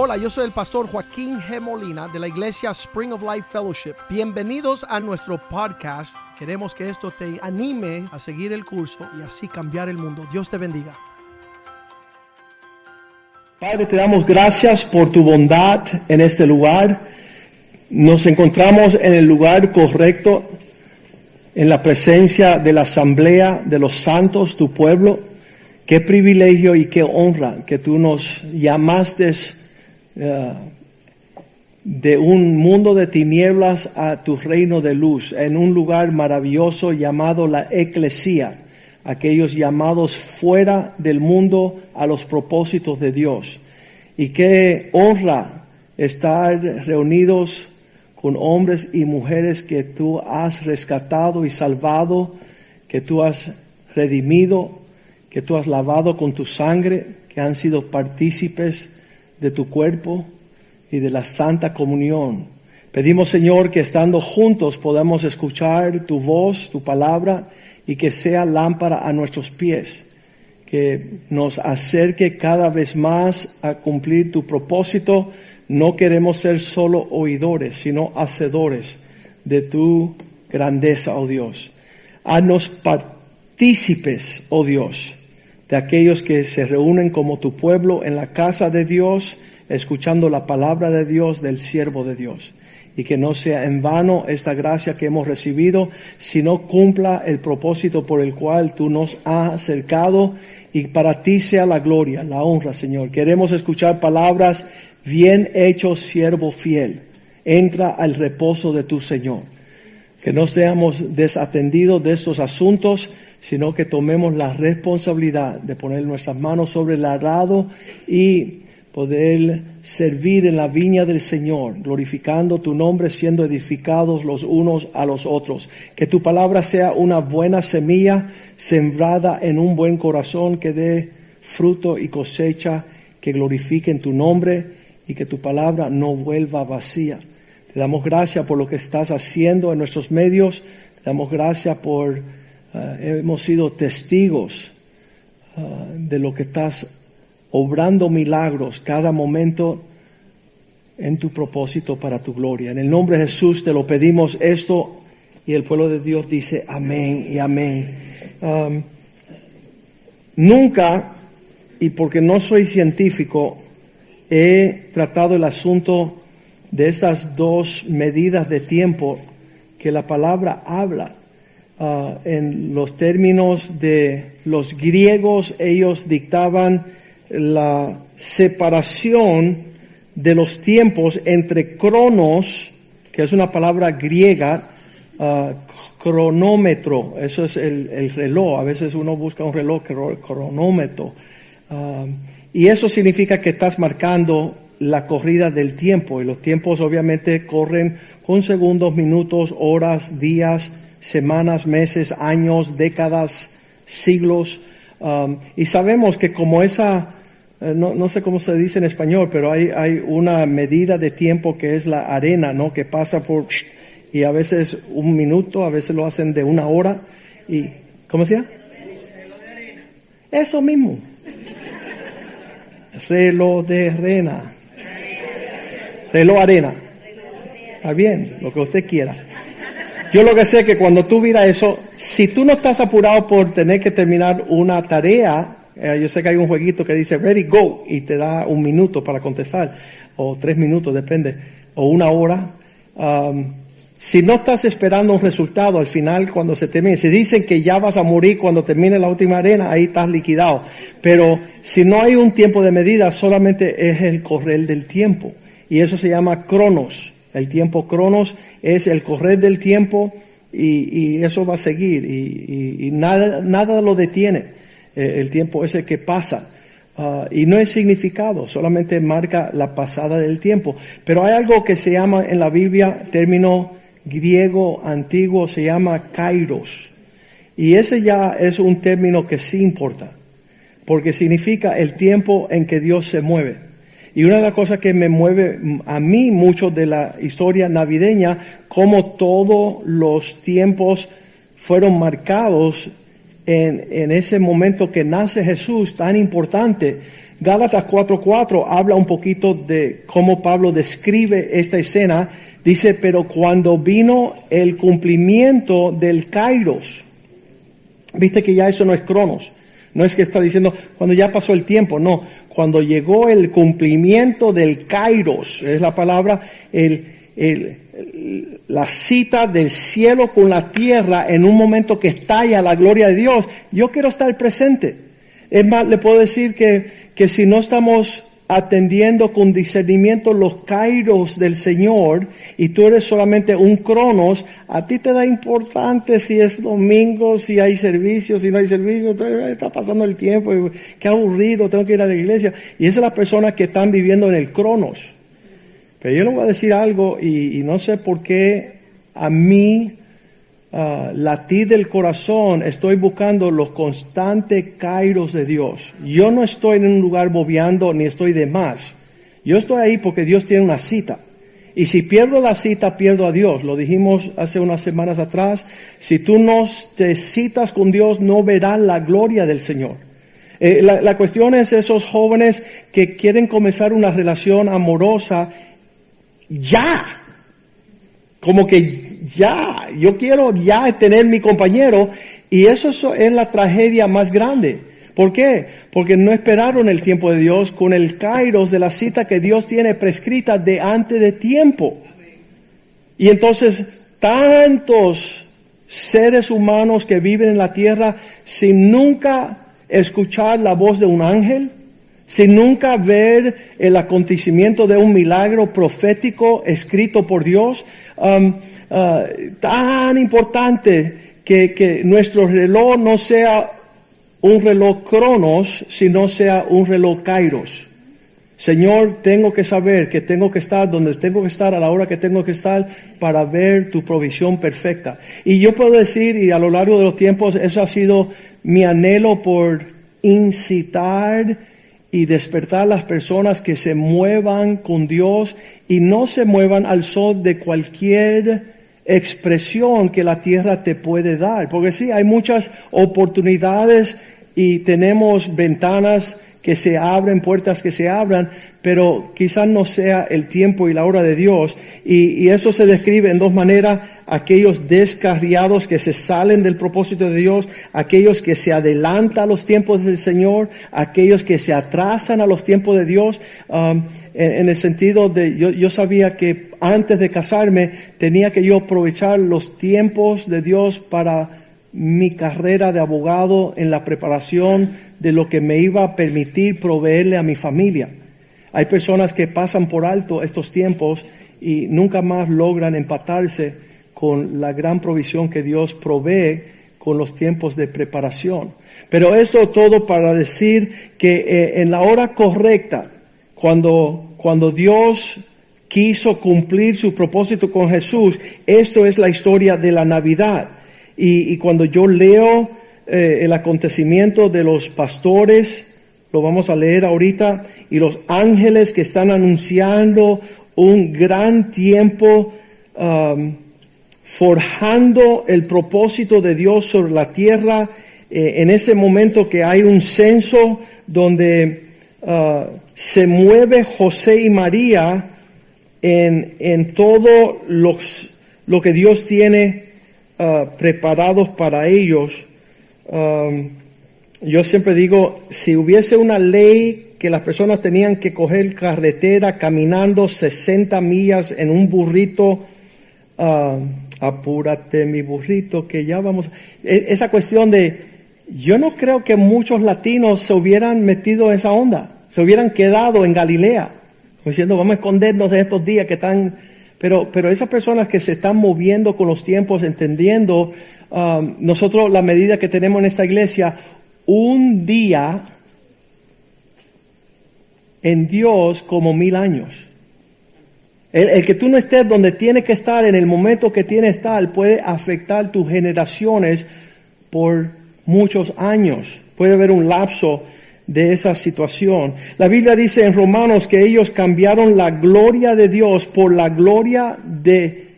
Hola, yo soy el pastor Joaquín G. Molina de la iglesia Spring of Life Fellowship. Bienvenidos a nuestro podcast. Queremos que esto te anime a seguir el curso y así cambiar el mundo. Dios te bendiga. Padre, te damos gracias por tu bondad en este lugar. Nos encontramos en el lugar correcto, en la presencia de la asamblea de los santos, tu pueblo. Qué privilegio y qué honra que tú nos llamaste uh, de un mundo de tinieblas a tu reino de luz, en un lugar maravilloso llamado la eclesía, aquellos llamados fuera del mundo a los propósitos de Dios. Y qué honra estar reunidos con hombres y mujeres que tú has rescatado y salvado, que tú has redimido, que tú has lavado con tu sangre, que han sido partícipes de tu cuerpo y de la santa comunión. Pedimos, Señor, que estando juntos podamos escuchar tu voz, tu palabra, y que sea lámpara a nuestros pies, que nos acerque cada vez más a cumplir tu propósito. No queremos ser solo oidores, sino hacedores de tu grandeza, oh Dios. Haznos partícipes, oh Dios, de aquellos que se reúnen como tu pueblo en la casa de Dios, escuchando la palabra de Dios del siervo de Dios. Y que no sea en vano esta gracia que hemos recibido, sino cumpla el propósito por el cual tú nos has acercado y para ti sea la gloria, la honra, Señor. Queremos escuchar palabras, bien hecho siervo fiel, entra al reposo de tu Señor. Que no seamos desatendidos de estos asuntos, sino que tomemos la responsabilidad de poner nuestras manos sobre el arado y poder servir en la viña del Señor, glorificando tu nombre, siendo edificados los unos a los otros. Que tu palabra sea una buena semilla sembrada en un buen corazón que dé fruto y cosecha, que glorifique en tu nombre y que tu palabra no vuelva vacía. Te damos gracias por lo que estás haciendo en nuestros medios. Te damos gracias por Uh, hemos sido testigos uh, de lo que estás obrando milagros cada momento en tu propósito para tu gloria. En el nombre de Jesús te lo pedimos esto y el pueblo de Dios dice amén y amén. Nunca, y porque no soy científico, he tratado el asunto de esas dos medidas de tiempo que la palabra habla. Uh, en los términos de los griegos, ellos dictaban la separación de los tiempos entre cronos, que es una palabra griega, uh, cronómetro, eso es el, el, reloj, a veces uno busca un reloj cronómetro, uh, y eso significa que estás marcando la corrida del tiempo, y los tiempos obviamente corren con segundos, minutos, horas, días, semanas, meses, años, décadas, siglos. Um, y sabemos que como esa, eh, no, no, sé cómo se dice en español, pero hay, hay una medida de tiempo que es la arena, ¿no? Que pasa por, y a veces un minuto, a veces lo hacen de una hora. Y, ¿Cómo se llama? Eso mismo. Reloj de arena. Reloj arena. Está bien, lo que usted quiera. Yo lo que sé es que cuando tú miras eso, si tú no estás apurado por tener que terminar una tarea, eh, yo sé que hay un jueguito que dice ready, go, y te da un minuto para contestar, o tres minutos, depende, o una hora. Um, si no estás esperando un resultado al final cuando se termine, si dicen que ya vas a morir cuando termine la última arena, ahí estás liquidado. Pero si no hay un tiempo de medida, solamente es el correr del tiempo. Y eso se llama cronos. El tiempo cronos es el correr del tiempo y, eso va a seguir y, nada, nada lo detiene. Eh, el tiempo ese que pasa. Ah, y no es significado, solamente marca la pasada del tiempo. Pero hay algo que se llama en la Biblia, término griego antiguo, se llama kairos. Y ese ya es un término que sí importa, porque significa el tiempo en que Dios se mueve. Y una de las cosas que me mueve a mí mucho de la historia navideña, como todos los tiempos fueron marcados en, ese momento que nace Jesús tan importante. Gálatas 4:4 habla un poquito de cómo Pablo describe esta escena. Dice, pero cuando vino el cumplimiento del Kairos, viste que ya eso no es Cronos, no es que está diciendo cuando ya pasó el tiempo, no, cuando llegó el cumplimiento del Kairos, es la palabra, la cita del cielo con la tierra en un momento que estalla la gloria de Dios, yo quiero estar presente. Es más, le puedo decir que, que si no estamos atendiendo con discernimiento los kairos del Señor y tú eres solamente un cronos, a ti te da importante si es domingo, si hay servicio, si no hay servicio, está pasando el tiempo, qué aburrido, tengo que ir a la iglesia. Y esas son las personas que están viviendo en el cronos. Pero yo le voy a decir algo y no sé por qué a mí uh, latir del corazón, estoy buscando los constantes kairos de Dios. Yo no estoy en un lugar bobeando ni estoy de más. Yo estoy ahí porque Dios tiene una cita. Y si pierdo la cita, pierdo a Dios. Lo dijimos hace unas semanas atrás. Si tú no te citas con Dios, no verás la gloria del Señor. Eh, la, la cuestión es esos jóvenes que quieren comenzar una relación amorosa ya. Como que ya, yo quiero ya tener mi compañero y eso es la tragedia más grande. ¿Por qué? Porque no esperaron el tiempo de Dios con el kairos de la cita que Dios tiene prescrita de antes de tiempo. Y entonces tantos seres humanos que viven en la tierra sin nunca escuchar la voz de un ángel, sin nunca ver el acontecimiento de un milagro profético escrito por Dios, um, uh, tan importante que, que nuestro reloj no sea un reloj cronos, sino sea un reloj kairos. Señor, tengo que saber que tengo que estar donde tengo que estar a la hora que tengo que estar para ver tu provisión perfecta. Y yo puedo decir, y a lo largo de los tiempos, eso ha sido mi anhelo por incitar y despertar a las personas que se muevan con Dios y no se muevan al sol de cualquier expresión que la tierra te puede dar. Porque sí, hay muchas oportunidades y tenemos ventanas que se abren, puertas que se abran, pero quizás no sea el tiempo y la hora de Dios. Y, eso se describe en dos maneras, aquellos descarriados que se salen del propósito de Dios, aquellos que se adelantan a los tiempos del Señor, aquellos que se atrasan a los tiempos de Dios, um, en, el sentido de, yo, yo sabía que antes de casarme tenía que yo aprovechar los tiempos de Dios para mi carrera de abogado en la preparación de lo que me iba a permitir proveerle a mi familia. Hay personas que pasan por alto estos tiempos y nunca más logran empatarse con la gran provisión que Dios provee con los tiempos de preparación. Pero esto todo para decir que eh, en la hora correcta, cuando, cuando Dios quiso cumplir su propósito con Jesús, esto es la historia de la Navidad. Y, cuando yo leo eh, el acontecimiento de los pastores, lo vamos a leer ahorita, y los ángeles que están anunciando un gran tiempo um, forjando el propósito de Dios sobre la tierra, eh, en ese momento que hay un censo donde uh, se mueve José y María en, en todo lo que Dios tiene uh, preparados para ellos. Yo siempre digo, si hubiese una ley que las personas tenían que coger carretera caminando 60 millas en un burrito, apúrate mi burrito, que ya vamos. E, esa cuestión de, yo no creo que muchos latinos se hubieran metido en esa onda, se hubieran quedado en Galilea, diciendo, vamos a escondernos en estos días que están... Pero, pero esas personas que se están moviendo con los tiempos, entendiendo Um, nosotros la medida que tenemos en esta iglesia, un día en Dios como mil años. El, que tú no estés donde tienes que estar en el momento que tienes que estar puede afectar tus generaciones por muchos años. Puede haber un lapso de esa situación. La Biblia dice en Romanos que ellos cambiaron la gloria de Dios por la gloria de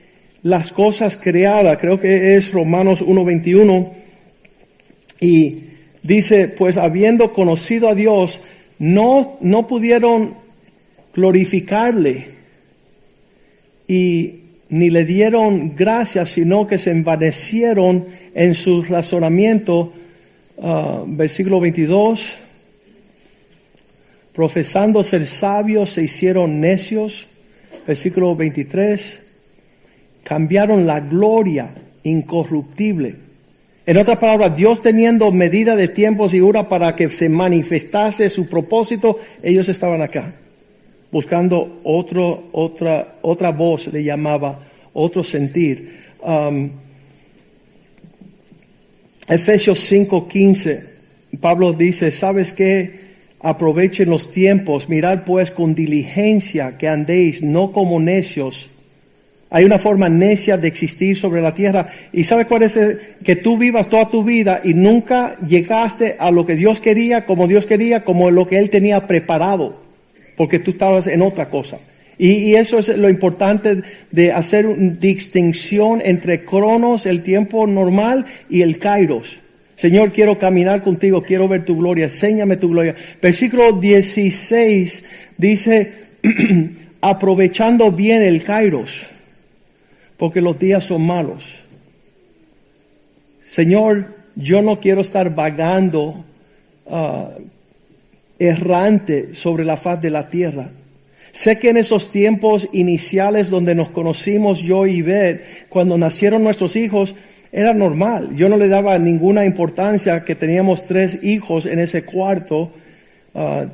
las cosas creadas, creo que es Romanos 1.21, y dice, pues habiendo conocido a Dios, no, no pudieron glorificarle y ni le dieron gracias, sino que se envanecieron en su razonamiento. Uh, versículo 22, profesando ser sabios, se hicieron necios. Versículo 23, cambiaron la gloria incorruptible. En otras palabras, Dios teniendo medida de tiempos y hora para que se manifestase su propósito, ellos estaban acá buscando otro, otra, otra voz, le llamaba, otro sentir. Um, Efesios 5:15, Pablo dice, ¿sabes qué? Aprovechen los tiempos, mirad pues con diligencia que andéis, no como necios. Hay una forma necia de existir sobre la tierra. ¿Y sabes cuál es? que tú vivas toda tu vida y nunca llegaste a lo que Dios quería, como Dios quería, como lo que Él tenía preparado porque tú estabas en otra cosa. Y, eso es lo importante de hacer una distinción entre cronos, el tiempo normal, y el kairos. Señor, quiero caminar contigo, quiero ver tu gloria, enséñame tu gloria. Versículo 16 dice, aprovechando bien el kairos, porque los días son malos. Señor, yo no quiero estar vagando uh, errante sobre la faz de la tierra. Sé que en esos tiempos iniciales donde nos conocimos yo y Ver, cuando nacieron nuestros hijos, era normal. Yo no le daba ninguna importancia que teníamos tres hijos en ese cuarto. Ah,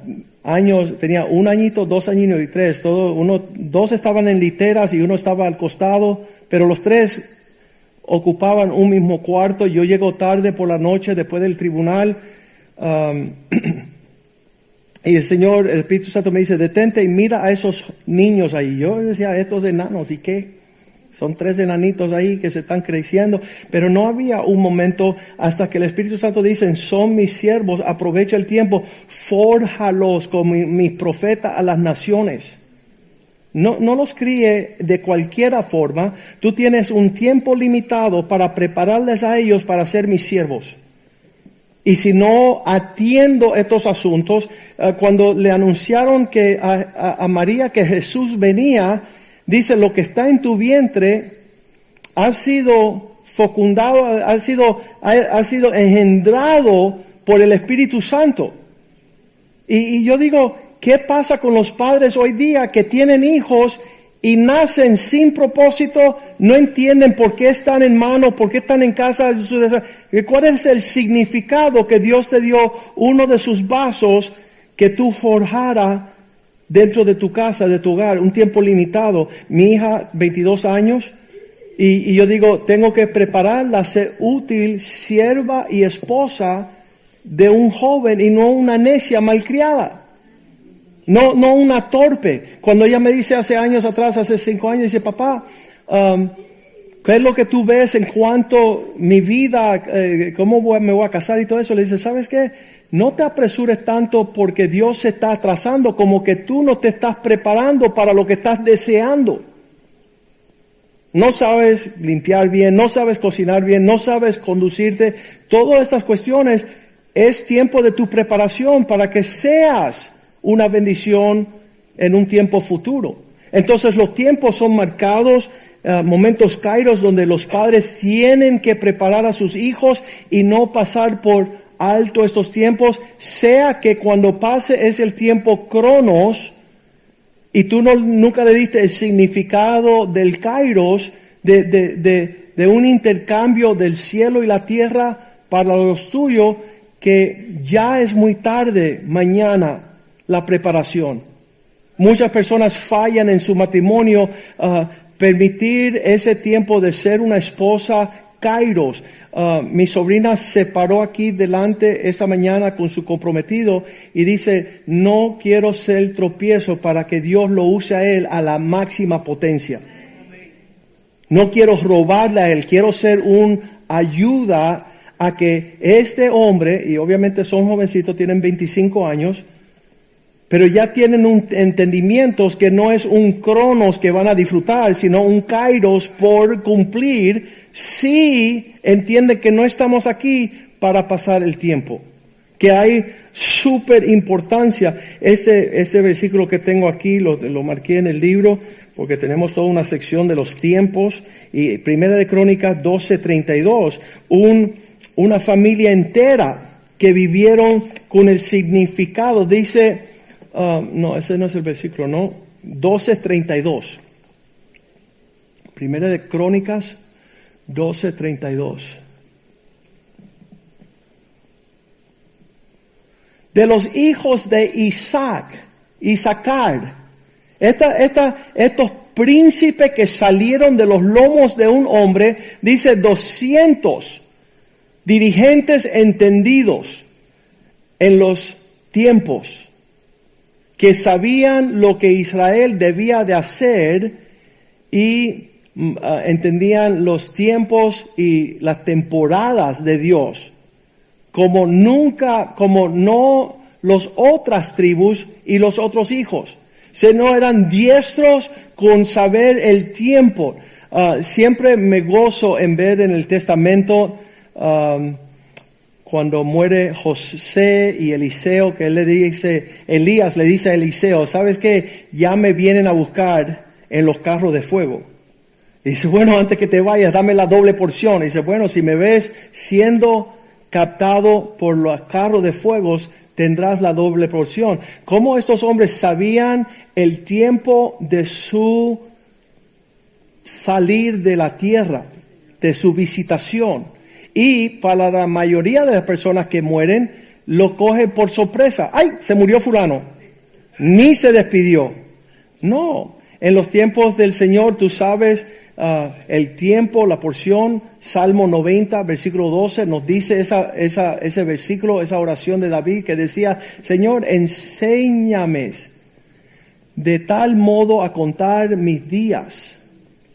años, tenía un añito, dos añitos y tres. Todo, uno, dos estaban en literas y uno estaba al costado, pero los tres ocupaban un mismo cuarto. Yo llego tarde por la noche después del tribunal. Y el Señor, el Espíritu Santo me dice, detente y mira a esos niños ahí. Yo decía, estos enanos, ¿y qué? Son tres enanitos ahí que se están creciendo. Pero no había un momento hasta que el Espíritu Santo dice, son mis siervos, aprovecha el tiempo, fórjalos como mi, profeta a las naciones. No, no los críe de cualquier forma. Tú tienes un tiempo limitado para prepararles a ellos para ser mis siervos. Y si no atiendo estos asuntos, eh, cuando le anunciaron que a, María que Jesús venía, dice, lo que está en tu vientre ha sido fecundado, ha sido, ha, sido engendrado por el Espíritu Santo. Y, y yo digo, ¿qué pasa con los padres hoy día que tienen hijos y nacen sin propósito, no entienden por qué están en mano, por qué están en casa. ¿Cuál es el significado que Dios te dio uno de sus vasos que tú forjara dentro de tu casa, de tu hogar, un tiempo limitado? Mi hija, 22 años, y, y yo digo, tengo que prepararla, ser útil, sierva y esposa de un joven y no una necia malcriada. No, no una torpe. Cuando ella me dice hace años atrás, hace cinco años, dice, papá, um, ¿qué es lo que tú ves en cuanto mi vida, eh, cómo me voy a casar y todo eso? Le dice, ¿sabes qué? No te apresures tanto porque Dios se está atrasando, como que tú no te estás preparando para lo que estás deseando. No sabes limpiar bien, no sabes cocinar bien, no sabes conducirte. Todas estas cuestiones es tiempo de tu preparación para que seas una bendición en un tiempo futuro. Entonces los tiempos son marcados, eh, momentos kairos donde los padres tienen que preparar a sus hijos y no pasar por alto estos tiempos, sea que cuando pase es el tiempo cronos y tú no, nunca le diste el significado del kairos, de, de, de un intercambio del cielo y la tierra para los tuyos, que ya es muy tarde mañana la preparación. Muchas personas fallan en su matrimonio. Ah, permitir ese tiempo de ser una esposa kairos. Ah, mi sobrina se paró aquí delante esta mañana con su comprometido y dice, no quiero ser tropiezo para que Dios lo use a él a la máxima potencia. No quiero robarle a él, quiero ser un ayuda a que este hombre, y obviamente son jovencitos, tienen 25 años, pero ya tienen un entendimiento que no es un cronos que van a disfrutar, sino un kairos por cumplir, si entienden que no estamos aquí para pasar el tiempo. que hay súper importancia. Este, este versículo que tengo aquí lo, lo marqué en el libro porque tenemos toda una sección de los tiempos y Primera de Crónicas 12:32, un, una familia entera que vivieron con el significado, dice, uh, no, ese no es el versículo, no, 12:32. Primera de Crónicas 12:32. De los hijos de Isaac, Isaacar, esta, esta, estos príncipes que salieron de los lomos de un hombre, dice 200 dirigentes entendidos en los tiempos, que sabían lo que Israel debía de hacer y mm, ah, entendían los tiempos y las temporadas de Dios, como nunca, como no los otras tribus y los otros hijos se no eran diestros con saber el tiempo. Ah, siempre me gozo en ver en el testamento cuando muere José y Eliseo, que él le dice, Elías le dice a Eliseo, ¿sabes qué? Ya me vienen a buscar en los carros de fuego. Y dice, bueno, antes que te vayas, dame la doble porción. Y dice, bueno, si me ves siendo captado por los carros de fuegos, tendrás la doble porción. ¿Cómo estos hombres sabían el tiempo de su salir de la tierra, de su visitación? Y para la mayoría de las personas que mueren, lo coge por sorpresa. ¡Ay! Se murió fulano. Ni se despidió. No. En los tiempos del Señor, tú sabes Ah, el tiempo, la porción, Salmo 90, versículo 12, nos dice esa, esa, ese versículo, esa oración de David que decía, Señor, enséñame de tal modo a contar mis días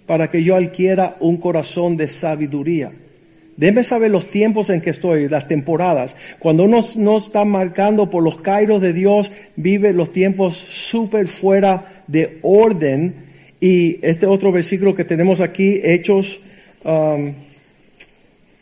para que yo adquiera un corazón de sabiduría. Déjeme saber los tiempos en que estoy, las temporadas. Cuando uno no está marcando por los kairos de Dios, vive los tiempos súper fuera de orden y este otro versículo que tenemos aquí, Hechos, um,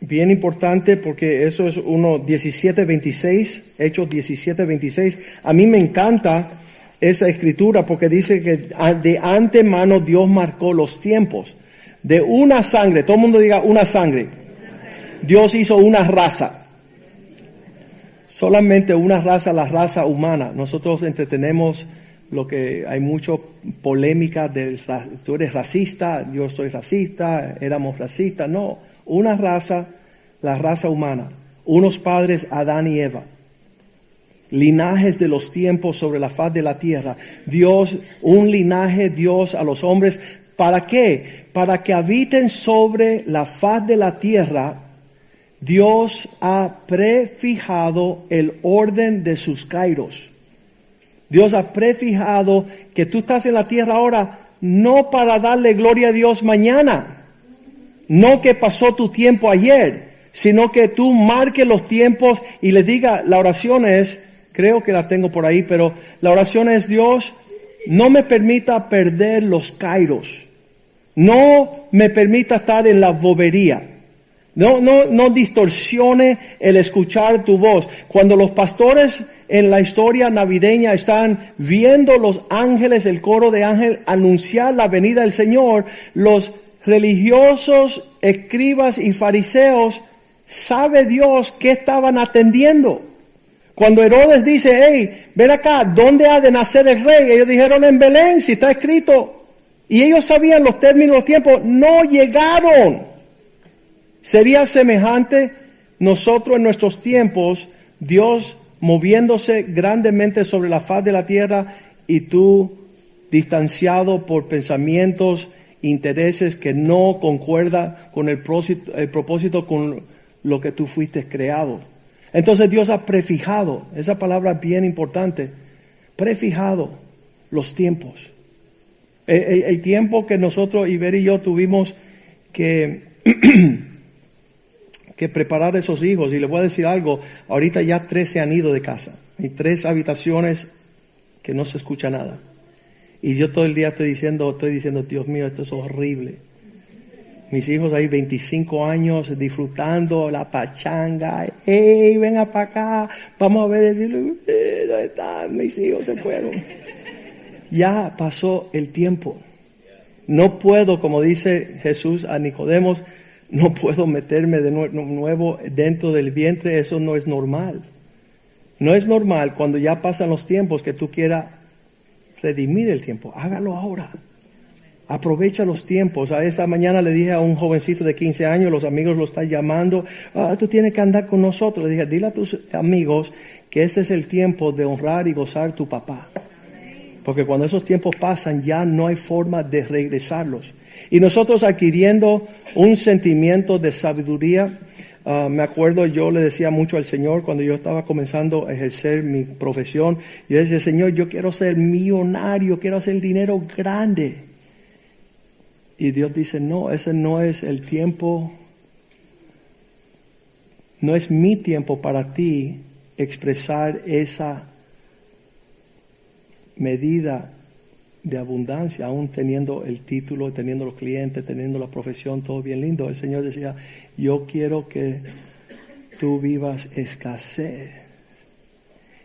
bien importante porque eso es uno 17.26, Hechos 17.26. A mí me encanta esa escritura porque dice que de antemano Dios marcó los tiempos. De una sangre, todo el mundo diga una sangre. Dios hizo una raza. Solamente una raza, la raza humana. Nosotros entretenemos lo que hay mucho polémica de tú eres racista, yo soy racista, éramos racistas. No, una raza, la raza humana, unos padres, Adán y Eva, linajes de los tiempos sobre la faz de la tierra. Dios, un linaje Dios a los hombres. ¿Para qué? Para que habiten sobre la faz de la tierra. Dios ha prefijado el orden de sus kairos. Dios ha prefijado que tú estás en la tierra ahora no para darle gloria a Dios mañana, no que pasó tu tiempo ayer, sino que tú marques los tiempos y le diga, la oración es, creo que la tengo por ahí, pero la oración es Dios, no me permita perder los kairos, no me permita estar en la bobería. No, no, no distorsione el escuchar tu voz. Cuando los pastores en la historia navideña están viendo los ángeles, el coro de ángeles, anunciar la venida del Señor, los religiosos, escribas y fariseos, sabe Dios qué estaban atendiendo. Cuando Herodes dice, hey, ven acá, ¿dónde ha de nacer el rey? Ellos dijeron en Belén, si está escrito. Y ellos sabían los términos, los tiempos, no llegaron. Sería semejante nosotros en nuestros tiempos, Dios moviéndose grandemente sobre la faz de la tierra y tú distanciado por pensamientos, intereses que no concuerdan con el propósito, el propósito con lo que tú fuiste creado. Entonces Dios ha prefijado, esa palabra bien importante, prefijado los tiempos. El, el tiempo que nosotros, Iber y yo, tuvimos que que preparar a esos hijos. Y les voy a decir algo, ahorita ya tres se han ido de casa. Hay tres habitaciones que no se escucha nada. Y yo todo el día estoy diciendo, estoy diciendo, Dios mío, esto es horrible. Mis hijos ahí 25 años disfrutando la pachanga. ¡Hey, venga para acá! Vamos a ver. Eh, ¿Dónde están? Mis hijos se fueron. Ya pasó el tiempo. No puedo, como dice Jesús a Nicodemos, no puedo meterme de nuevo dentro del vientre. Eso no es normal. No es normal cuando ya pasan los tiempos que tú quieras redimir el tiempo. Hágalo ahora. Aprovecha los tiempos. A esa mañana le dije a un jovencito de 15 años, los amigos lo están llamando, ah, tú tienes que andar con nosotros. Le dije, dile a tus amigos que ese es el tiempo de honrar y gozar tu papá. Porque cuando esos tiempos pasan ya no hay forma de regresarlos. Y nosotros adquiriendo un sentimiento de sabiduría, ah, me acuerdo yo le decía mucho al Señor cuando yo estaba comenzando a ejercer mi profesión, yo decía, Señor, yo quiero ser millonario, quiero hacer dinero grande. Y Dios dice, no, ese no es el tiempo, no es mi tiempo para ti expresar esa medida de abundancia, aún teniendo el título, teniendo los clientes, teniendo la profesión, todo bien lindo. El Señor decía, yo quiero que tú vivas escasez.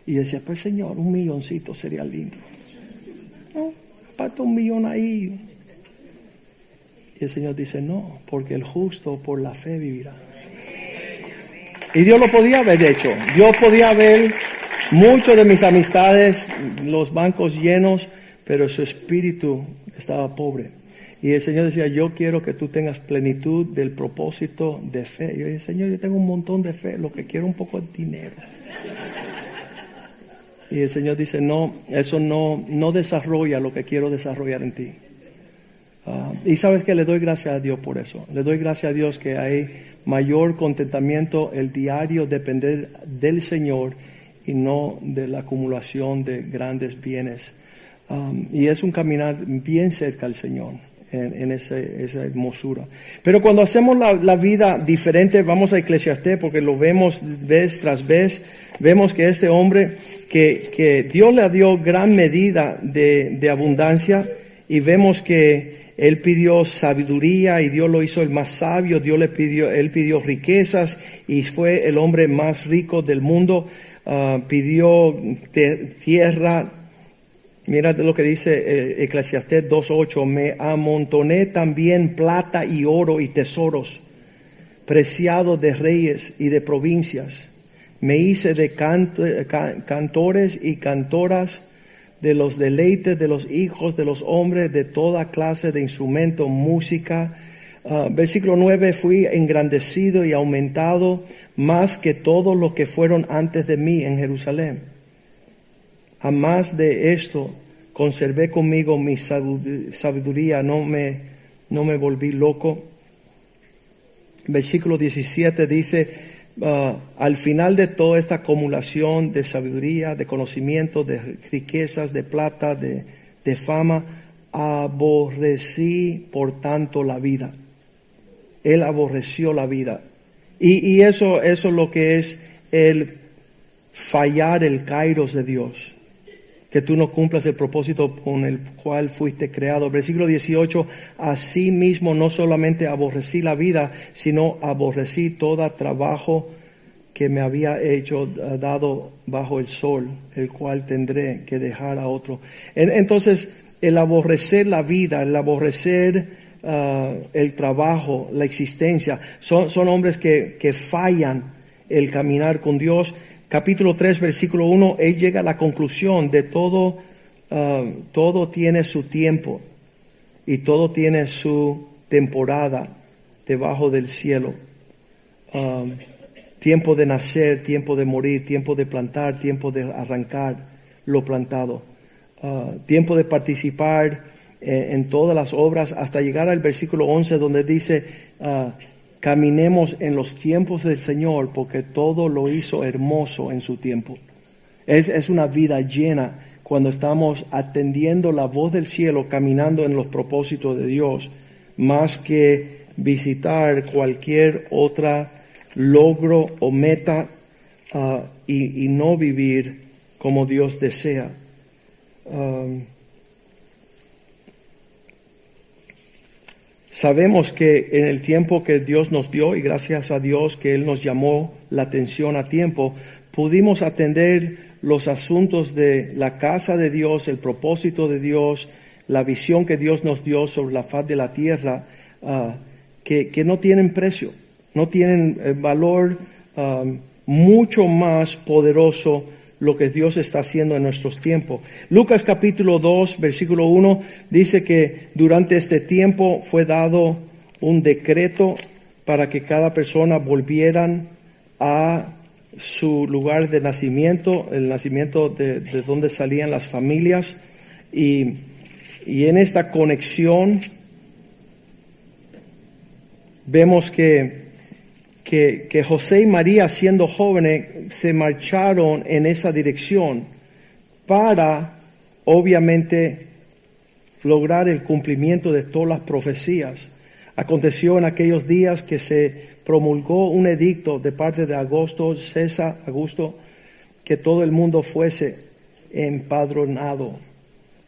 Y decía, pues Señor, un milloncito sería lindo. No, aparte un millón ahí, y el Señor dice, no, porque el justo por la fe vivirá. Y Dios lo podía haber hecho. Dios podía haber muchos de mis amistades, los bancos llenos, pero su espíritu estaba pobre. Y el Señor decía, yo quiero que tú tengas plenitud del propósito de fe. Y yo dije, Señor, yo tengo un montón de fe, lo que quiero un poco es dinero. Y el Señor dice, no, eso no, no desarrolla lo que quiero desarrollar en ti. Ah, y sabes que le doy gracias a Dios por eso. Le doy gracias a Dios que hay mayor contentamiento el diario depender del Señor y no de la acumulación de grandes bienes. Um, y es un caminar bien cerca al Señor en, esa hermosura. Pero cuando hacemos la, vida diferente, vamos a Eclesiastés porque lo vemos vez tras vez, vemos que este hombre que, que Dios le dio gran medida de, abundancia y vemos que él pidió sabiduría y Dios lo hizo el más sabio. Dios le pidió, él pidió riquezas y fue el hombre más rico del mundo. Ah, pidió tierra. Mira lo que dice eh, Eclesiastés 2.8. Me amontoné también plata y oro y tesoros, preciados de reyes y de provincias. Me hice de cantores y cantoras de los deleites de los hijos de los hombres, de toda clase de instrumento, música. Ah, versículo 9, fui engrandecido y aumentado más que todos los que fueron antes de mí en Jerusalén. A más de esto, conservé conmigo mi sabiduría, no me, no me volví loco. Versículo 17 dice, Ah, al final de toda esta acumulación de sabiduría, de conocimiento, de riquezas, de plata, de, fama, aborrecí por tanto la vida. Él aborreció la vida. Y, eso, eso es lo que es el fallar el kairos de Dios. Que tú no cumplas el propósito con el cual fuiste creado. Versículo 18, así mismo no solamente aborrecí la vida, sino aborrecí todo trabajo que me había hecho eh, dado bajo el sol, el cual tendré que dejar a otro. Entonces, el aborrecer la vida, el aborrecer eh, el trabajo, la existencia, son, son hombres que, que, fallan el caminar con Dios. Capítulo 3, versículo 1, él llega a la conclusión de todo, eh, todo tiene su tiempo y todo tiene su temporada debajo del cielo. Tiempo de nacer, tiempo de morir, tiempo de plantar, tiempo de arrancar lo plantado, ah, tiempo de participar eh, en todas las obras, hasta llegar al versículo 11 donde dice, ah, caminemos en los tiempos del Señor, porque todo lo hizo hermoso en su tiempo. Es, es una vida llena cuando estamos atendiendo la voz del cielo, caminando en los propósitos de Dios, más que visitar cualquier otra logro o meta ah, y, no vivir como Dios desea. Sabemos que en el tiempo que Dios nos dio, y gracias a Dios que Él nos llamó la atención a tiempo, pudimos atender los asuntos de la casa de Dios, el propósito de Dios, la visión que Dios nos dio sobre la faz de la tierra, ah, que, no tienen precio, no tienen eh, valor ah, mucho más poderoso lo que Dios está haciendo en nuestros tiempos. Lucas capítulo 2, versículo 1 dice que durante este tiempo fue dado un decreto para que cada persona volvieran a su lugar de nacimiento, el nacimiento de, donde salían las familias. Y, y en esta conexión vemos que que, José y María, siendo jóvenes, se marcharon en esa dirección para, obviamente, lograr el cumplimiento de todas las profecías. Aconteció en aquellos días que se promulgó un edicto de parte de Augusto, César Augusto, que todo el mundo fuese empadronado,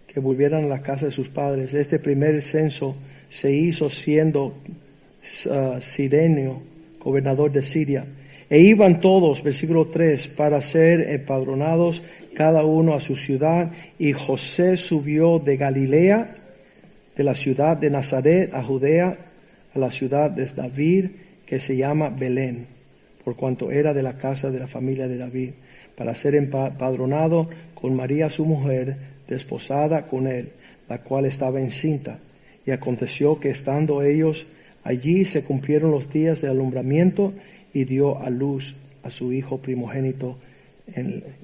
que volvieran a la casa de sus padres. Este primer censo se hizo siendo uh, sirenio gobernador de Siria. E iban todos, versículo 3, para ser empadronados cada uno a su ciudad. Y José subió de Galilea, de la ciudad de Nazaret a Judea, a la ciudad de David, que se llama Belén, por cuanto era de la casa de la familia de David, para ser empadronado con María su mujer, desposada con él, la cual estaba encinta. Y aconteció que estando ellos Allí se cumplieron los días de alumbramiento y dio a luz a su hijo primogénito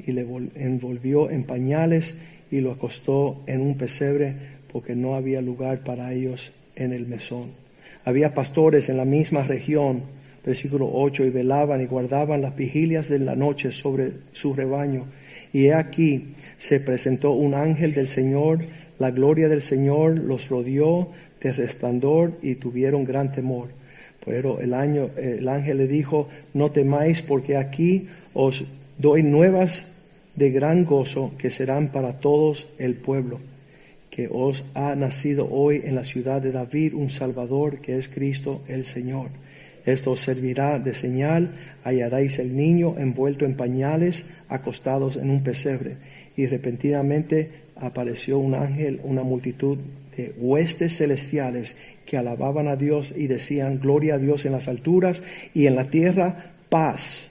y le envolvió en pañales y lo acostó en un pesebre porque no había lugar para ellos en el mesón. Había pastores en la misma región, versículo 8, y velaban y guardaban las vigilias de la noche sobre su rebaño. Y he aquí se presentó un ángel del Señor, la gloria del Señor los rodeó de resplandor y tuvieron gran temor. Pero el, año, el ángel le dijo, no temáis porque aquí os doy nuevas de gran gozo que serán para todos el pueblo, que os ha nacido hoy en la ciudad de David un Salvador que es Cristo el Señor. Esto os servirá de señal, hallaréis el niño envuelto en pañales, acostados en un pesebre. Y repentinamente apareció un ángel, una multitud huestes celestiales que alababan a Dios y decían, gloria a Dios en las alturas y en la tierra paz,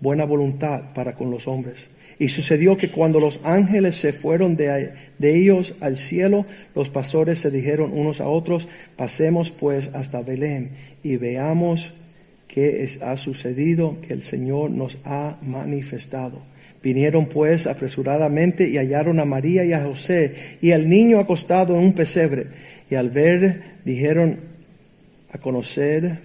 buena voluntad para con los hombres. Y sucedió que cuando los ángeles se fueron de, ellos al cielo, los pastores se dijeron unos a otros, pasemos pues hasta Belén y veamos qué ha sucedido que el Señor nos ha manifestado. Vinieron pues apresuradamente y hallaron a María y a José y al niño acostado en un pesebre. Y al ver, dijeron a conocer,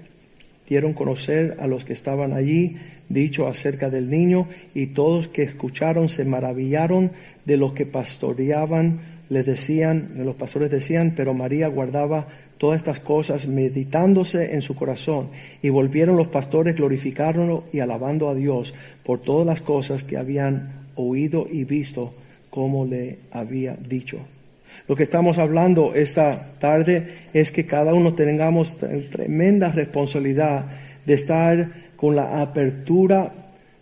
dieron conocer a los que estaban allí dicho acerca del niño y todos que escucharon se maravillaron de lo que pastoreaban, les decían, los pastores decían, pero María guardaba todas estas cosas meditándose en su corazón. Y volvieron los pastores glorificándolo y alabando a Dios por todas las cosas que habían oído y visto como le había dicho. Lo que estamos hablando esta tarde es que cada uno tengamos tremenda responsabilidad de estar con la apertura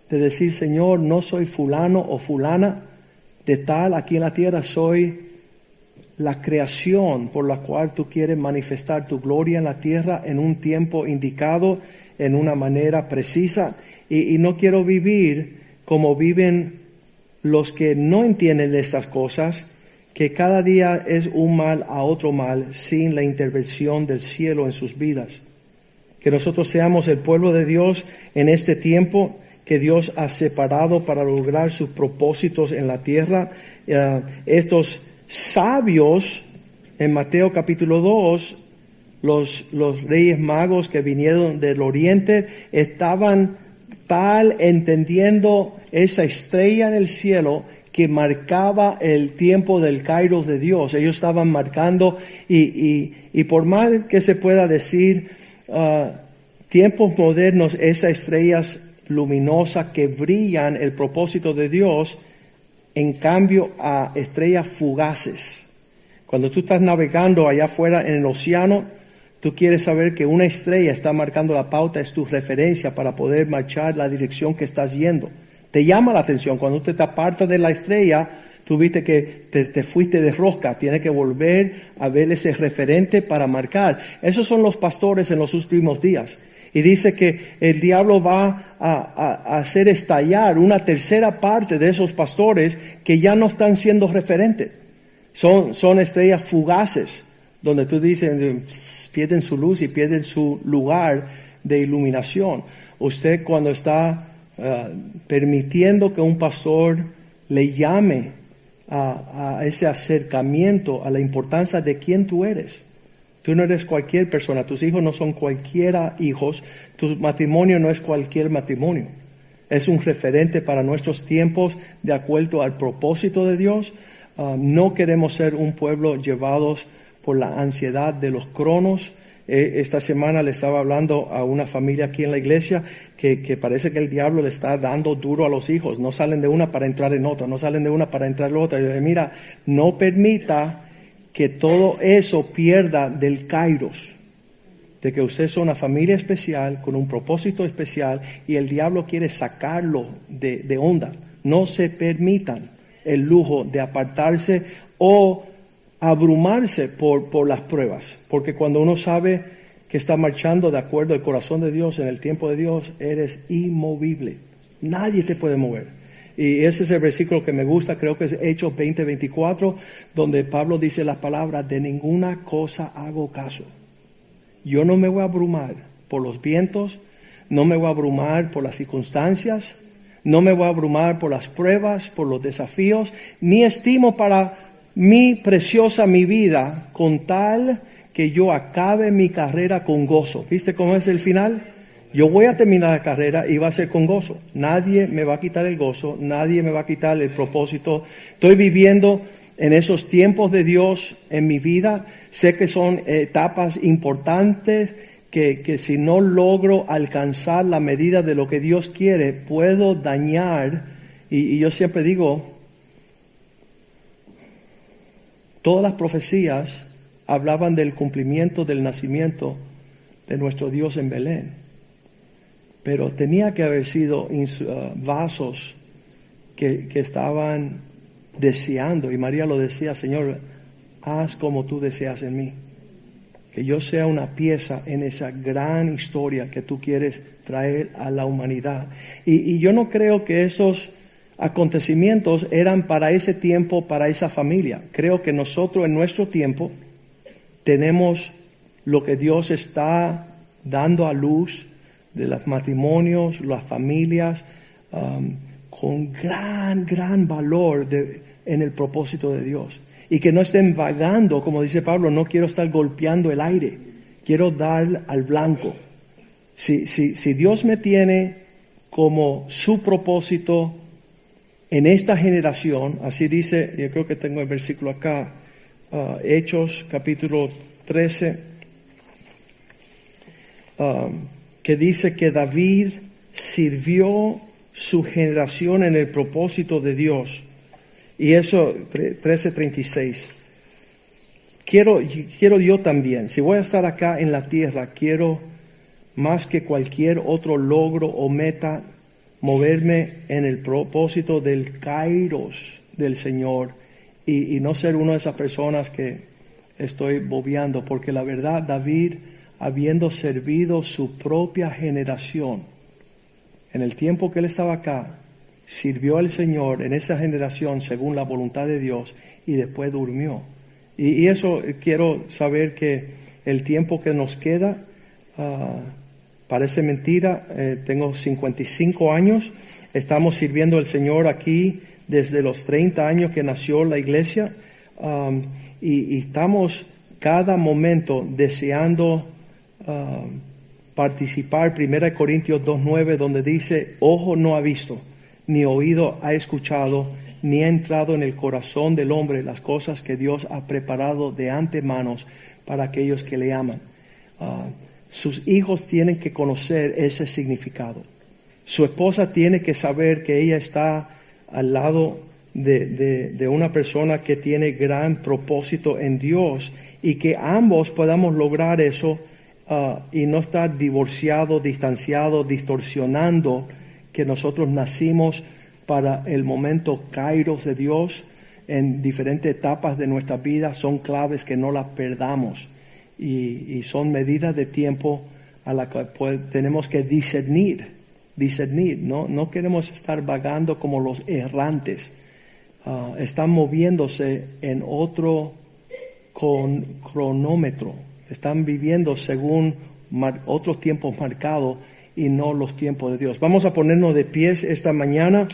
de decir, Señor, no soy fulano o fulana de tal aquí en la tierra, soy la creación por la cual tú quieres manifestar tu gloria en la tierra en un tiempo indicado, en una manera precisa. Y, no quiero vivir como viven los que no entienden estas cosas, que cada día es un mal a otro mal sin la intervención del cielo en sus vidas. Que nosotros seamos el pueblo de Dios en este tiempo que Dios ha separado para lograr sus propósitos en la tierra. Eh, estos sabios en Mateo capítulo 2, los, los reyes magos que vinieron del oriente estaban tal entendiendo esa estrella en el cielo que marcaba el tiempo del Kairos de Dios. Ellos estaban marcando y, y, por más que se pueda decir, uh, tiempos modernos, esas estrellas luminosas que brillan el propósito de Dios, en cambio a estrellas fugaces. Cuando tú estás navegando allá afuera en el océano, Tú quieres saber que una estrella está marcando la pauta, es tu referencia para poder marchar la dirección que estás yendo. Te llama la atención cuando usted te aparta de la estrella, tú viste que te, fuiste de rosca, tienes que volver a ver ese referente para marcar. Esos son los pastores en los últimos días. Y dice que el diablo va a, hacer estallar una tercera parte de esos pastores que ya no están siendo referentes. Son, son estrellas fugaces, donde tú dices, pierden su luz y pierden su lugar de iluminación. Usted cuando está eh, permitiendo que un pastor le llame a, a, ese acercamiento a la importancia de quién tú eres. Tú no eres cualquier persona, tus hijos no son cualquiera hijos, tu matrimonio no es cualquier matrimonio. Es un referente para nuestros tiempos de acuerdo al propósito de Dios. Ah, no queremos ser un pueblo llevados por la ansiedad de los cronos. Eh, esta semana le estaba hablando a una familia aquí en la iglesia que, que, parece que el diablo le está dando duro a los hijos. No salen de una para entrar en otra, no salen de una para entrar en otra. Y yo dije, mira, no permita que todo eso pierda del kairos, de que usted es una familia especial, con un propósito especial, y el diablo quiere sacarlo de, de onda. No se permitan el lujo de apartarse o abrumarse por, por las pruebas, porque cuando uno sabe que está marchando de acuerdo al corazón de Dios en el tiempo de Dios, eres inmovible. Nadie te puede mover. Y ese es el versículo que me gusta, creo que es Hechos 20, 24, donde Pablo dice las palabras, de ninguna cosa hago caso. Yo no me voy a abrumar por los vientos, no me voy a abrumar por las circunstancias, no me voy a abrumar por las pruebas, por los desafíos, ni estimo para mi preciosa mi vida con tal que yo acabe mi carrera con gozo. ¿Viste cómo es el final? Yo voy a terminar la carrera y va a ser con gozo. Nadie me va a quitar el gozo, nadie me va a quitar el propósito. Estoy viviendo en esos tiempos de Dios en mi vida. Sé que son etapas importantes que, que si no logro alcanzar la medida de lo que Dios quiere, puedo dañar. Y, y yo siempre digo, todas las profecías hablaban del cumplimiento del nacimiento de nuestro Dios en Belén pero tenía que haber sido uh, vasos que, estaban deseando, y María lo decía, Señor, haz como tú deseas en mí, que yo sea una pieza en esa gran historia que tú quieres traer a la humanidad. Y, y yo no creo que esos acontecimientos eran para ese tiempo, para esa familia. Creo que nosotros en nuestro tiempo tenemos lo que Dios está dando a luz de los matrimonios, las familias, um, con gran, gran valor en el propósito de Dios. Y que no estén vagando, como dice Pablo, no quiero estar golpeando el aire, quiero dar al blanco. Si, si, si Dios me tiene como su propósito en esta generación, así dice, yo creo que tengo el versículo acá, uh, Hechos capítulo 13 que dice que David sirvió su generación en el propósito de Dios. Y eso, 1336. Quiero, quiero yo también, si voy a estar acá en la tierra, quiero más que cualquier otro logro o meta, moverme en el propósito del kairos del Señor y, y no ser una de esas personas que estoy bobeando, porque la verdad, David habiendo servido su propia generación. En el tiempo que él estaba acá, sirvió al Señor en esa generación según la voluntad de Dios y después durmió. Y, eso quiero saber que el tiempo que nos queda ah, parece mentira. Eh, tengo 55 años, estamos sirviendo al Señor aquí desde los 30 años que nació la iglesia y estamos cada momento deseando Ah, participar, 1 Corintios 2.9, donde dice, ojo no ha visto, ni oído ha escuchado, ni ha entrado en el corazón del hombre las cosas que Dios ha preparado de antemano para aquellos que le aman. Ah, sus hijos tienen que conocer ese significado. Su esposa tiene que saber que ella está al lado de, de una persona que tiene gran propósito en Dios y que ambos podamos lograr eso ah, y no estar divorciado, distanciado, distorsionando que nosotros nacimos para el momento kairos de Dios en diferentes etapas de nuestra vida son claves que no las perdamos y, son medidas de tiempo a las que tenemos que discernir, discernir, ¿no? no queremos estar vagando como los errantes, ah, están moviéndose en otro cronómetro, están viviendo según otros tiempos marcados y no los tiempos de Dios. Vamos a ponernos de pies esta mañana,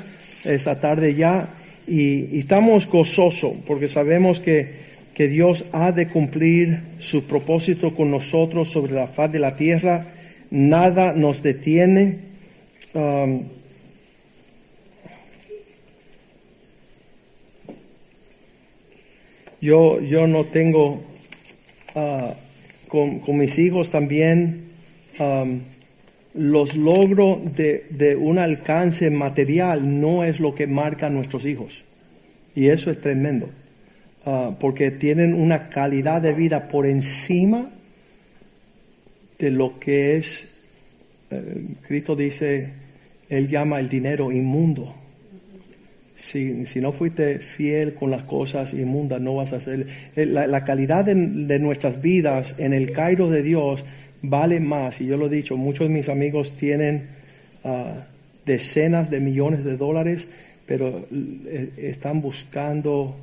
esta tarde ya, y, estamos gozosos porque sabemos que, que, Dios ha de cumplir su propósito con nosotros sobre la faz de la tierra. Nada nos detiene. Um, yo, yo no tengo, uh, con, con, mis hijos también, um, los logros de, un alcance material no es lo que marca a nuestros hijos. Y eso es tremendo, ah, porque tienen una calidad de vida por encima de lo que es, eh, Cristo dice, Él llama el dinero inmundo. Si, no fuiste fiel con las cosas inmundas, no vas a ser. Eh, la, calidad de, de, nuestras vidas en el Cairo de Dios vale más, y yo lo he dicho, muchos de mis amigos tienen ah, decenas de millones de dólares, pero eh, están buscando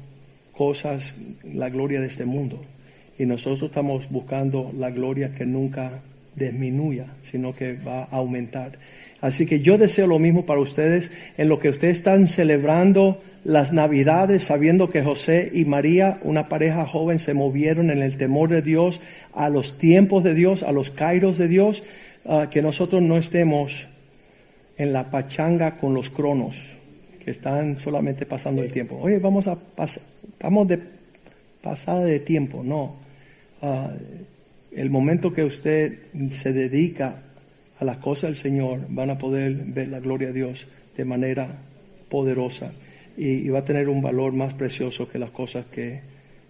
cosas, la gloria de este mundo. Y nosotros estamos buscando la gloria que nunca disminuya, sino que va a aumentar. Así que yo deseo lo mismo para ustedes en lo que ustedes están celebrando las navidades sabiendo que José y María, una pareja joven, se movieron en el temor de Dios, a los tiempos de Dios, a los kairos de Dios, que nosotros no estemos en la pachanga con los cronos, que están solamente pasando el tiempo. Oye, vamos a pasar, estamos de pasada de tiempo, no. Ah, el momento que usted se dedica a las cosas del Señor, van a poder ver la gloria de Dios de manera poderosa y, va a tener un valor más precioso que las cosas que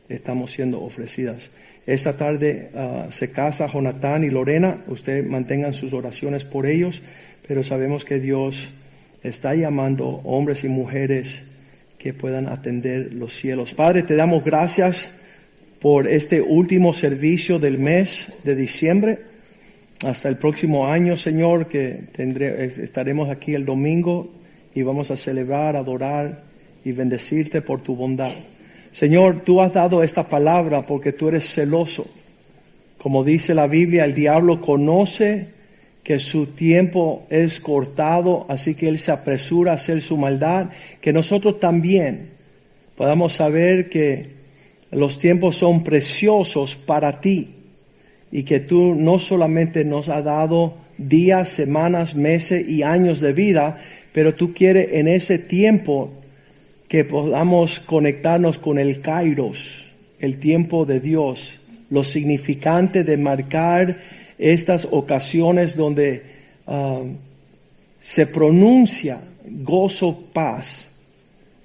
estamos siendo ofrecidas. Esta tarde ah, se casa Jonatán y Lorena, usted mantengan sus oraciones por ellos, pero sabemos que Dios está llamando hombres y mujeres que puedan atender los cielos. Padre, te damos gracias por este último servicio del mes de diciembre. Hasta el próximo año, Señor, que tendré, estaremos aquí el domingo y vamos a celebrar, adorar y bendecirte por tu bondad. Señor, tú has dado esta palabra porque tú eres celoso. Como dice la Biblia, el diablo conoce que su tiempo es cortado, así que él se apresura a hacer su maldad, que nosotros también podamos saber que los tiempos son preciosos para ti y que tú no solamente nos has dado días, semanas, meses y años de vida, pero tú quieres en ese tiempo que podamos conectarnos con el Kairos, el tiempo de Dios, lo significante de marcar estas ocasiones donde um, se pronuncia gozo, paz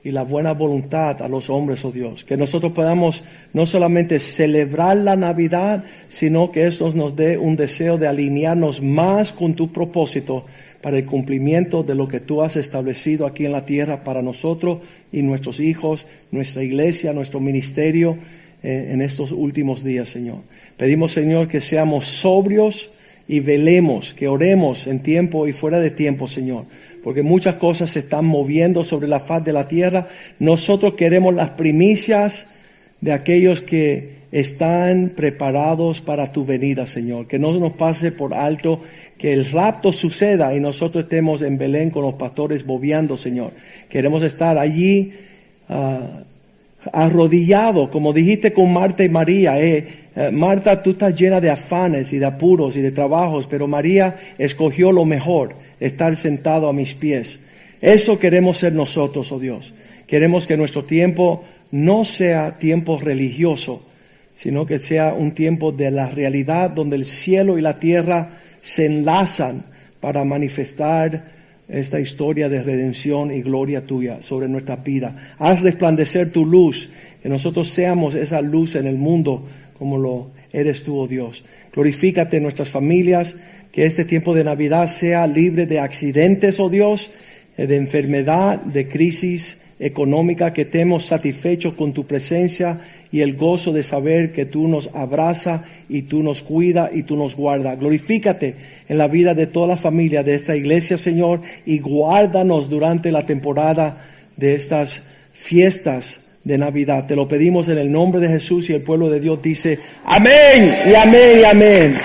y la buena voluntad a los hombres, oh Dios. Que nosotros podamos no solamente celebrar la Navidad, sino que eso nos dé un deseo de alinearnos más con tu propósito para el cumplimiento de lo que tú has establecido aquí en la tierra para nosotros y nuestros hijos, nuestra iglesia, nuestro ministerio eh, en estos últimos días, Señor. Pedimos, Señor, que seamos sobrios y velemos, que oremos en tiempo y fuera de tiempo, Señor, porque muchas cosas se están moviendo sobre la faz de la tierra. Nosotros queremos las primicias de aquellos que están preparados para tu venida, Señor. Que no nos pase por alto que el rapto suceda y nosotros estemos en Belén con los pastores bobeando, Señor. Queremos estar allí uh, arrodillados, como dijiste con Marta y María. Eh, eh, Marta, tú estás llena de afanes y de apuros y de trabajos, pero María escogió lo mejor, estar sentado a mis pies. Eso queremos ser nosotros, oh Dios. Queremos que nuestro tiempo no sea tiempo religioso, sino que sea un tiempo de la realidad donde el cielo y la tierra se enlazan para manifestar esta historia de redención y gloria tuya sobre nuestra vida. Haz resplandecer tu luz, que nosotros seamos esa luz en el mundo como lo eres tú, oh Dios. Glorifícate en nuestras familias, que este tiempo de Navidad sea libre de accidentes, oh Dios, eh, de enfermedad, de crisis económica, que estemos satisfechos con tu presencia y el gozo de saber que tú nos abraza y tú nos cuida y tú nos guarda. Glorifícate en la vida de toda la familia de esta iglesia, Señor, y guárdanos durante la temporada de estas fiestas de Navidad. Te lo pedimos en el nombre de Jesús y el pueblo de Dios dice, amén y amén y amén.